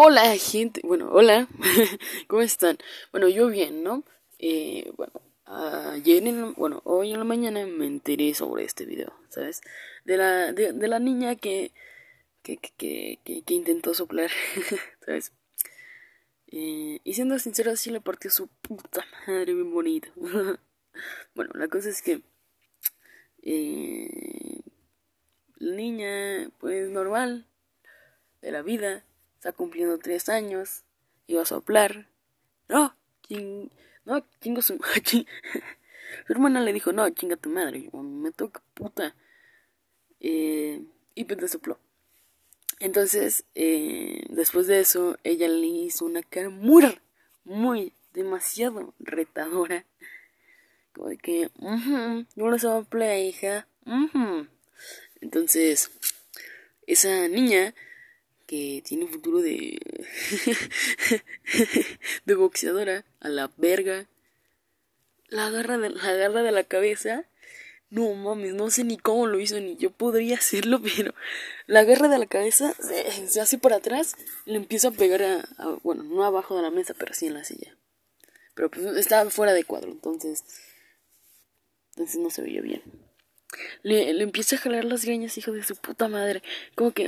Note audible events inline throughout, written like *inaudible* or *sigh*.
Hola gente, bueno, hola, *laughs* ¿cómo están? Bueno, yo bien, ¿no? Eh, bueno, ayer, en, bueno, hoy en la mañana me enteré sobre este video, ¿sabes? De la, de, la niña que, que, que, que, que intentó soplar, *laughs* ¿sabes? Eh, y siendo sincero, sí le partió su puta madre bien bonito. *laughs* bueno, la cosa es que eh, la niña, pues normal, de la vida, está cumpliendo tres años, iba a soplar. No, ching, no, chingo su, *laughs* *laughs* su hermana le dijo, no, chinga tu madre, me toca puta. Eh, y pues le sopló. Entonces, eh, después de eso, ella le hizo una cara muy, muy, demasiado retadora. Como de que, uh yo lo soplé, hija. Uh. Entonces, esa niña que tiene un futuro de *laughs* de boxeadora a la verga. La agarra de la agarra de la cabeza. No mames no sé ni cómo lo hizo ni yo podría hacerlo *laughs* pero la agarra de la cabeza se, hace por atrás y le empieza a pegar a, bueno no abajo de la mesa pero sí en la silla. Pero pues estaba fuera de cuadro entonces entonces no se veía bien. Le, le empieza a jalar las greñas, hijo de su puta madre. Como que,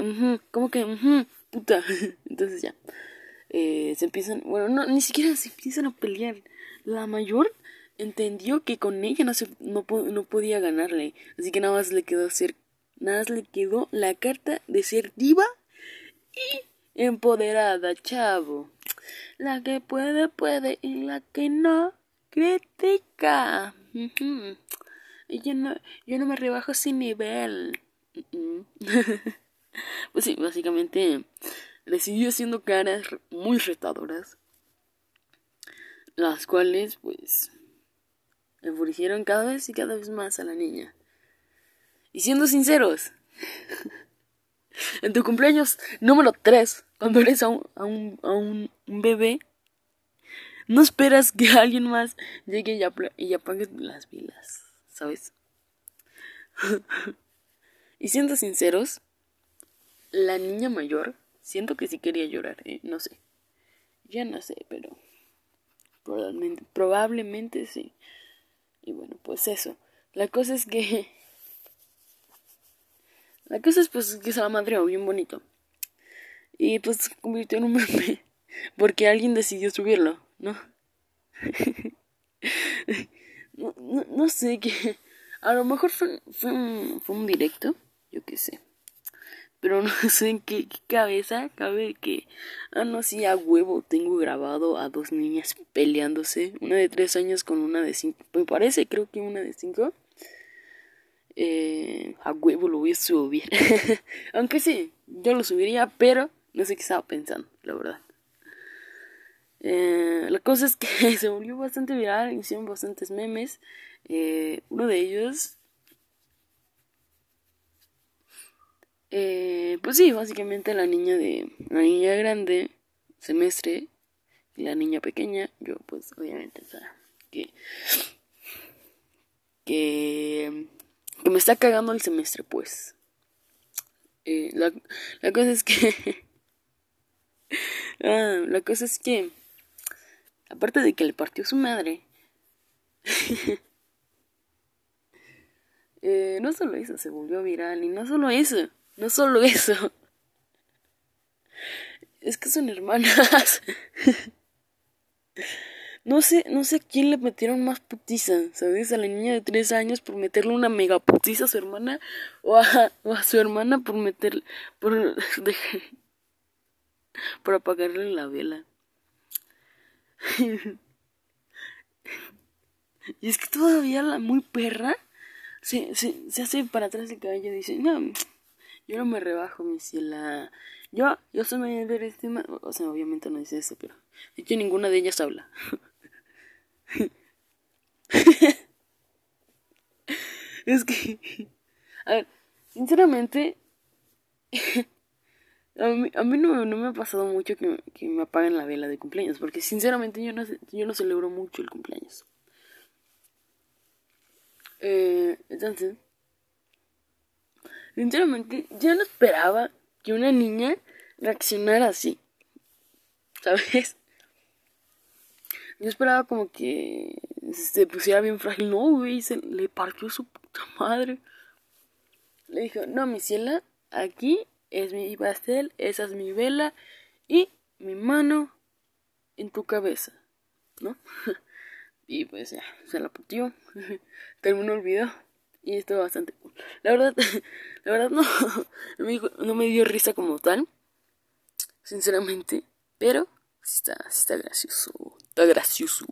como que, puta. *laughs* Entonces ya. Eh, se empiezan, bueno, no, ni siquiera se empiezan a pelear. La mayor entendió que con ella no, se, no, no podía ganarle. Así que nada más le quedó hacer, nada más le quedó la carta de ser diva y empoderada, chavo. La que puede, puede y la que no, critica. Uh -huh. Yo no, yo no me rebajo sin nivel. *laughs* pues sí, básicamente le siguió haciendo caras muy retadoras. Las cuales, pues, enfurecieron cada vez y cada vez más a la niña. Y siendo sinceros, *laughs* en tu cumpleaños número 3, cuando eres a un, a un, a un, bebé, no esperas que *laughs* alguien más llegue y, y apague las vilas. ¿sabes? *laughs* y siendo sinceros, la niña mayor, siento que sí quería llorar, ¿eh? no sé. Ya no sé, pero probablemente, probablemente sí. Y bueno, pues eso. La cosa es que... La cosa es pues que se la madreó bien bonito. Y pues se convirtió en un meme. *laughs* Porque alguien decidió subirlo, *laughs* ¿no? no, no, sé qué. A lo mejor fue, fue, un, fue un directo, yo qué sé. Pero no *laughs* sé en qué, cabeza cabe que. Ah, no, sí, a huevo tengo grabado a dos niñas peleándose. Una de tres años con una de cinco. Me parece, creo que una de cinco. Eh, a huevo lo voy a subir. *laughs* Aunque sí, yo lo subiría, pero no sé qué estaba pensando, la verdad. Eh, la cosa es que *laughs* se volvió bastante viral, hicieron bastantes memes. Eh, uno de ellos, eh, pues sí, básicamente la niña de la niña grande, semestre, y la niña pequeña, yo pues obviamente, que, que, que me está cagando el semestre, pues. Eh, la, la cosa es que, *laughs* ah, la cosa es que aparte de que le partió su madre, *laughs* eh, no solo eso, se volvió viral, y no solo eso, no solo *laughs* eso, es que son hermanas. no sé, no sé a quién le metieron más putiza, ¿sabes? A la niña de tres años por meterle una mega putiza a su hermana, o a, a su hermana por meter, por, *laughs* de, apagarle la vela. y es que todavía la muy perra se, se, se hace para atrás el cabello y dice, no, yo no me rebajo, mi ciela. Yo, yo soy mayor este O sea, obviamente no dice eso, pero de hecho ninguna de ellas habla. *laughs* es que, a ver, sinceramente, a mí, a mí no, no, me ha pasado mucho que, que, me apaguen la vela de cumpleaños, porque sinceramente yo no, yo no celebro mucho el cumpleaños. Eh, entonces, sinceramente, yo no esperaba que una niña reaccionara así. ¿sabes? Yo esperaba como que se pusiera bien frágil. No, güey, se le partió su puta madre. Le dijo, no, mi ciela, aquí es mi pastel, esa es mi vela y mi mano en tu cabeza, ¿no? *laughs* y pues ya, se la putió. *laughs* Terminó el video y estuvo bastante cool. La verdad, *laughs* la verdad no, *laughs* no me dio risa como tal, sinceramente, pero está, sí está gracioso, está gracioso.